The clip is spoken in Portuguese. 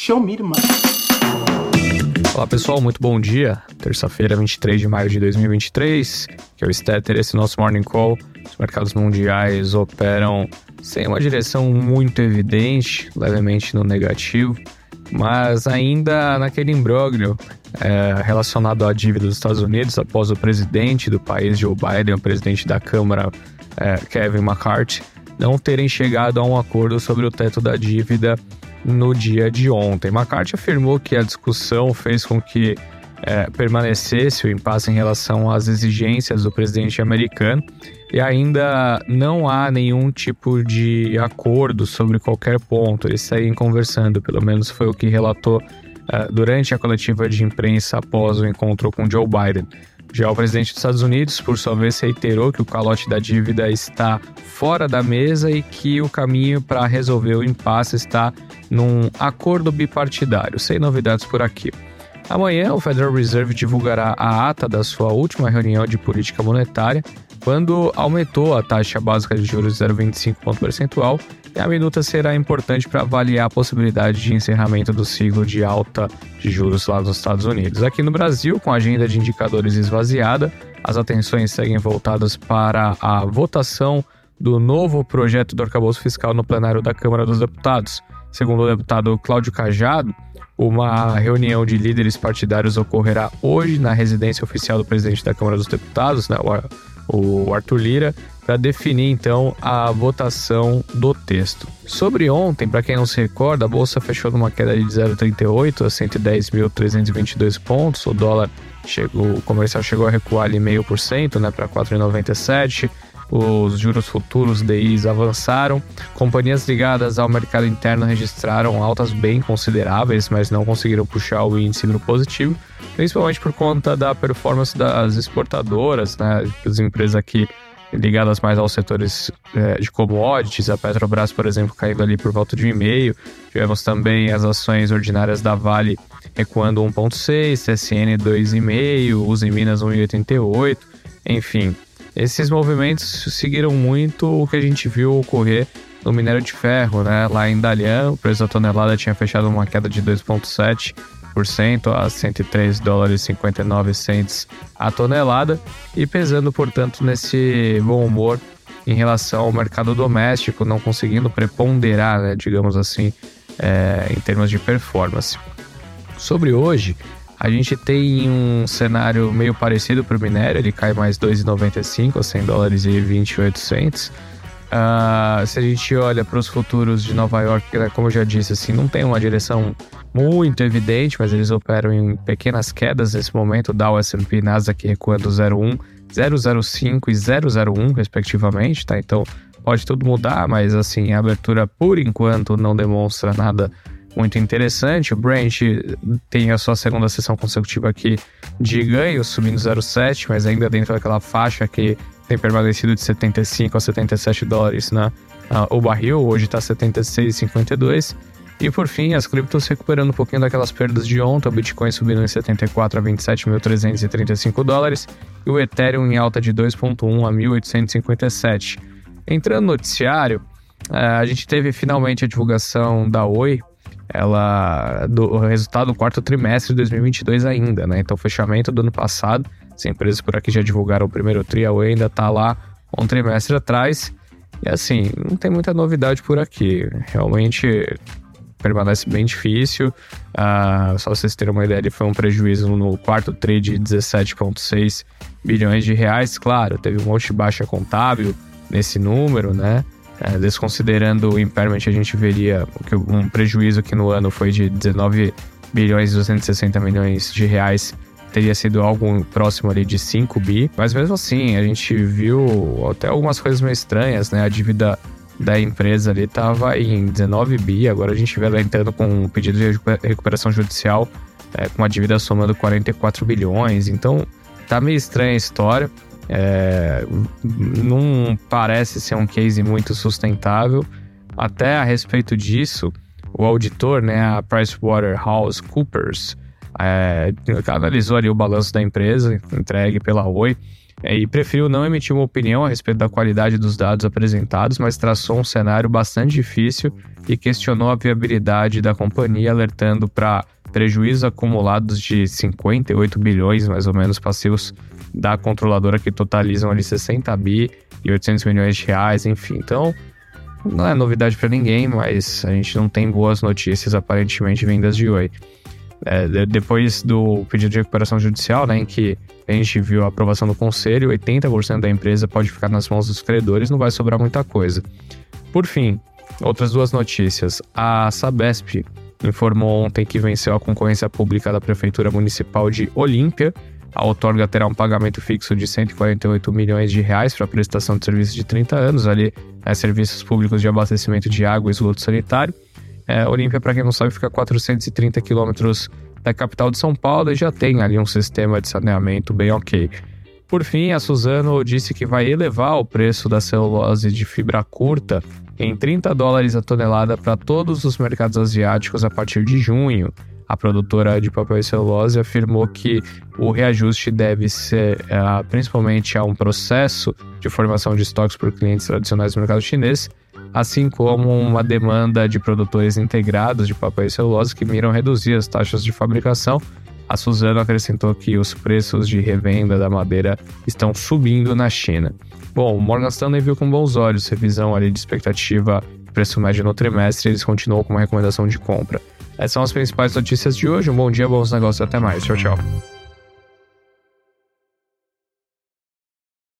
Show me. Olá pessoal, muito bom dia. Terça-feira, 23 de maio de 2023, que é o Stetter, esse nosso Morning Call. Os mercados mundiais operam sem uma direção muito evidente, levemente no negativo, mas ainda naquele imbróglio é, relacionado à dívida dos Estados Unidos após o presidente do país, Joe Biden, o presidente da Câmara, é, Kevin McCarthy, não terem chegado a um acordo sobre o teto da dívida no dia de ontem. McCarthy afirmou que a discussão fez com que é, permanecesse o impasse em relação às exigências do presidente americano e ainda não há nenhum tipo de acordo sobre qualquer ponto. Eles seguem conversando, pelo menos foi o que relatou é, durante a coletiva de imprensa após o encontro com Joe Biden. Já o presidente dos Estados Unidos, por sua vez, reiterou que o calote da dívida está fora da mesa e que o caminho para resolver o impasse está num acordo bipartidário, sem novidades por aqui. Amanhã, o Federal Reserve divulgará a ata da sua última reunião de política monetária, quando aumentou a taxa básica de juros 0,25 ponto percentual, e a minuta será importante para avaliar a possibilidade de encerramento do ciclo de alta de juros lá nos Estados Unidos. Aqui no Brasil, com a agenda de indicadores esvaziada, as atenções seguem voltadas para a votação do novo projeto do arcabouço fiscal no plenário da Câmara dos Deputados. Segundo o deputado Cláudio Cajado, uma reunião de líderes partidários ocorrerá hoje na residência oficial do presidente da Câmara dos Deputados, né, o Arthur Lira, para definir então a votação do texto. Sobre ontem, para quem não se recorda, a bolsa fechou numa queda de 0,38 a 110.322 pontos, o dólar chegou, o comercial chegou a recuar ali meio por cento, né, para 4,97 os juros futuros DIs avançaram. Companhias ligadas ao mercado interno registraram altas bem consideráveis, mas não conseguiram puxar o índice no positivo, principalmente por conta da performance das exportadoras, né? As empresas aqui ligadas mais aos setores é, de commodities, a Petrobras, por exemplo, caindo ali por volta de 1,5. Tivemos também as ações ordinárias da Vale recuando 1,6, CSN 2,5, Uzi Minas 1,88. Enfim, esses movimentos seguiram muito o que a gente viu ocorrer no minério de ferro, né? Lá em Dalian, o preço da tonelada tinha fechado uma queda de 2,7% a 103 dólares e 59 cents a tonelada e pesando, portanto, nesse bom humor em relação ao mercado doméstico, não conseguindo preponderar, né, digamos assim, é, em termos de performance. Sobre hoje, a gente tem um cenário meio parecido para o minério, ele cai mais 2,95 a 100 dólares e 28 cents. Uh, se a gente olha para os futuros de Nova York, né, como eu já disse, assim, não tem uma direção muito evidente, mas eles operam em pequenas quedas nesse momento. Dow, S&P, Nasdaq recuando 0,1, 0,05 e 0,01 respectivamente, tá? Então pode tudo mudar, mas assim, a abertura por enquanto não demonstra nada muito interessante. O Brent tem a sua segunda sessão consecutiva aqui de ganho, subindo 0,7, mas ainda dentro daquela faixa que tem permanecido de 75 a 77 dólares na, o barril, hoje está 76,52. E por fim, as criptos recuperando um pouquinho daquelas perdas de ontem, o Bitcoin subindo em 74 a 27.335 dólares e o Ethereum em alta de 2.1 a 1.857. Entrando no noticiário, eh, a gente teve finalmente a divulgação da Oi, ela do resultado do quarto trimestre de 2022 ainda, né? Então, fechamento do ano passado, as empresas por aqui já divulgaram o primeiro tri, a ainda está lá um trimestre atrás. E assim, não tem muita novidade por aqui. Realmente permanece bem difícil. Uh, só vocês terem uma ideia, ele foi um prejuízo no quarto tri de 17,6 bilhões de reais. Claro, teve um monte de baixa contábil nesse número, né? É, desconsiderando o impairment, a gente veria um prejuízo que no ano foi de 19 bilhões e 260 milhões de reais teria sido algo próximo ali de 5 bi, mas mesmo assim a gente viu até algumas coisas meio estranhas, né? A dívida da empresa ali estava em 19 bi, agora a gente vê ela entrando com um pedido de recuperação judicial é, com a dívida somando 44 bilhões, então tá meio estranha a história. É, não parece ser um case muito sustentável. Até a respeito disso, o auditor, né, a PricewaterhouseCoopers, é, analisou ali o balanço da empresa entregue pela Oi é, e preferiu não emitir uma opinião a respeito da qualidade dos dados apresentados, mas traçou um cenário bastante difícil e questionou a viabilidade da companhia, alertando para prejuízos acumulados de 58 bilhões, mais ou menos, passivos da controladora que totalizam ali 60 bi e 800 milhões de reais, enfim. Então, não é novidade para ninguém, mas a gente não tem boas notícias aparentemente vindas de Oi. É, depois do pedido de recuperação judicial, né, em que a gente viu a aprovação do conselho, 80% da empresa pode ficar nas mãos dos credores, não vai sobrar muita coisa. Por fim, outras duas notícias. A Sabesp informou ontem que venceu a concorrência pública da Prefeitura Municipal de Olímpia. A outorga terá um pagamento fixo de 148 milhões de reais para a prestação de serviços de 30 anos, ali, né, serviços públicos de abastecimento de água e esgoto sanitário. É, Olímpia, para quem não sabe, fica a 430 quilômetros da capital de São Paulo e já tem ali um sistema de saneamento bem ok. Por fim, a Suzano disse que vai elevar o preço da celulose de fibra curta em 30 dólares a tonelada para todos os mercados asiáticos a partir de junho. A produtora de papel e celulose afirmou que o reajuste deve ser uh, principalmente a um processo de formação de estoques por clientes tradicionais do mercado chinês assim como uma demanda de produtores integrados de papel e celulose que miram reduzir as taxas de fabricação. A Suzano acrescentou que os preços de revenda da madeira estão subindo na China. Bom, Morgan Stanley viu com bons olhos revisão ali de expectativa preço médio no trimestre eles continuam com uma recomendação de compra. Essas são as principais notícias de hoje. Um bom dia, bons negócios até mais. Tchau, tchau.